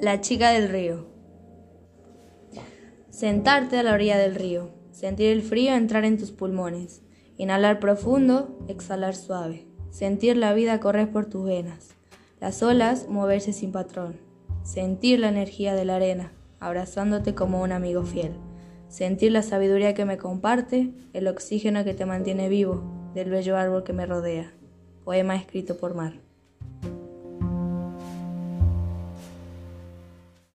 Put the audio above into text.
La chica del río. Sentarte a la orilla del río, sentir el frío entrar en tus pulmones, inhalar profundo, exhalar suave, sentir la vida correr por tus venas, las olas moverse sin patrón, sentir la energía de la arena, abrazándote como un amigo fiel, sentir la sabiduría que me comparte, el oxígeno que te mantiene vivo, del bello árbol que me rodea. Poema escrito por Mar.